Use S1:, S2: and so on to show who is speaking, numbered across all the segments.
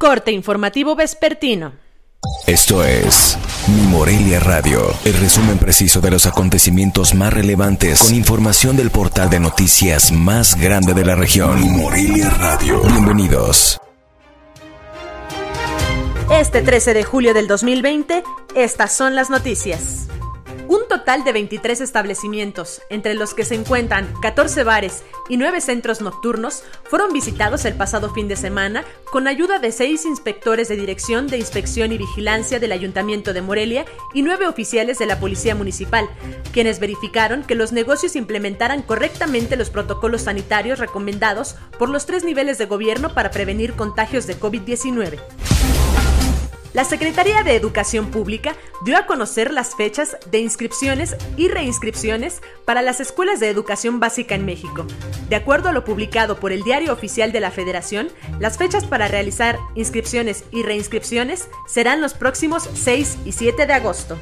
S1: Corte informativo vespertino.
S2: Esto es Mi Morelia Radio, el resumen preciso de los acontecimientos más relevantes con información del portal de noticias más grande de la región. Mi Morelia Radio. Bienvenidos.
S1: Este 13 de julio del 2020, estas son las noticias. Un total de 23 establecimientos, entre los que se encuentran 14 bares y 9 centros nocturnos, fueron visitados el pasado fin de semana con ayuda de 6 inspectores de Dirección de Inspección y Vigilancia del Ayuntamiento de Morelia y 9 oficiales de la Policía Municipal, quienes verificaron que los negocios implementaran correctamente los protocolos sanitarios recomendados por los tres niveles de gobierno para prevenir contagios de COVID-19. La Secretaría de Educación Pública dio a conocer las fechas de inscripciones y reinscripciones para las escuelas de educación básica en México. De acuerdo a lo publicado por el Diario Oficial de la Federación, las fechas para realizar inscripciones y reinscripciones serán los próximos 6 y 7 de agosto.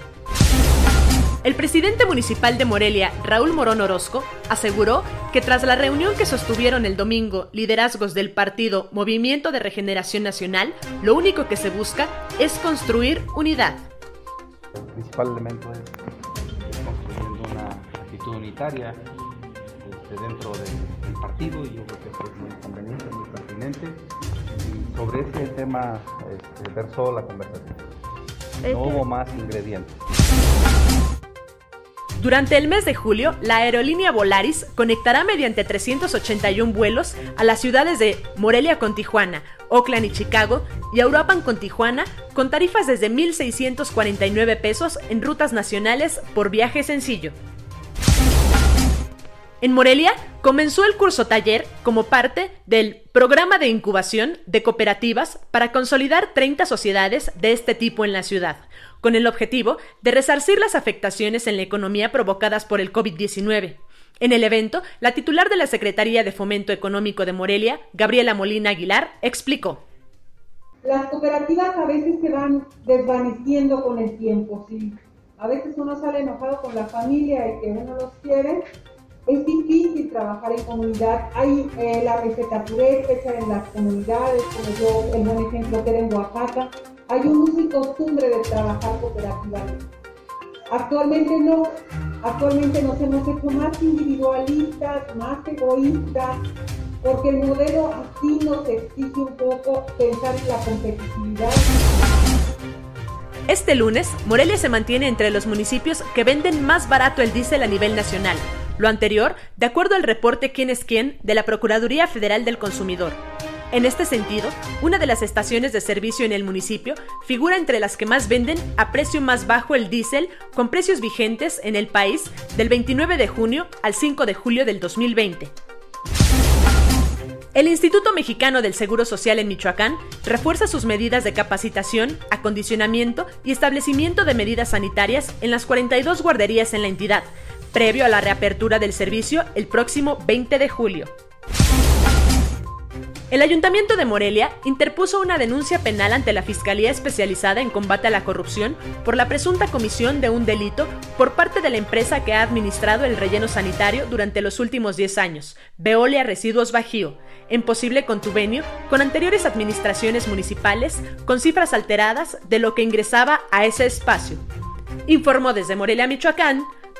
S1: El presidente municipal de Morelia, Raúl Morón Orozco, aseguró que tras la reunión que sostuvieron el domingo liderazgos del partido Movimiento de Regeneración Nacional, lo único que se busca es construir unidad.
S3: El principal elemento es, construyendo una actitud unitaria este, dentro del, partido y yo creo que es muy conveniente, muy pertinente. Y sobre ese tema este, versó la conversación. No hubo más ingredientes.
S1: Durante el mes de julio, la aerolínea Volaris conectará mediante 381 vuelos a las ciudades de Morelia con Tijuana, Oakland y Chicago y Uruapan con Tijuana con tarifas desde 1.649 pesos en rutas nacionales por viaje sencillo. En Morelia comenzó el curso taller como parte del programa de incubación de cooperativas para consolidar 30 sociedades de este tipo en la ciudad, con el objetivo de resarcir las afectaciones en la economía provocadas por el COVID-19. En el evento, la titular de la Secretaría de Fomento Económico de Morelia, Gabriela Molina Aguilar, explicó.
S4: Las cooperativas a veces se van desvaneciendo con el tiempo, sí. A veces uno sale enojado con la familia y que uno los quiere, es difícil trabajar en comunidad. Hay eh, la receta purépecha en las comunidades, como yo, el buen ejemplo que era en Oaxaca. Hay un uso y costumbre de trabajar cooperativamente. Actualmente no, actualmente nos hemos hecho más individualistas, más egoístas, porque el modelo así nos exige un poco pensar en la competitividad.
S1: Este lunes, Morelia se mantiene entre los municipios que venden más barato el diésel a nivel nacional, lo anterior, de acuerdo al reporte Quién es quién de la Procuraduría Federal del Consumidor. En este sentido, una de las estaciones de servicio en el municipio figura entre las que más venden a precio más bajo el diésel con precios vigentes en el país del 29 de junio al 5 de julio del 2020. El Instituto Mexicano del Seguro Social en Michoacán refuerza sus medidas de capacitación, acondicionamiento y establecimiento de medidas sanitarias en las 42 guarderías en la entidad, previo a la reapertura del servicio el próximo 20 de julio. El Ayuntamiento de Morelia interpuso una denuncia penal ante la Fiscalía Especializada en Combate a la Corrupción por la presunta comisión de un delito por parte de la empresa que ha administrado el relleno sanitario durante los últimos 10 años, Veolia Residuos Bajío, en posible contubenio con anteriores administraciones municipales con cifras alteradas de lo que ingresaba a ese espacio. Informó desde Morelia, Michoacán,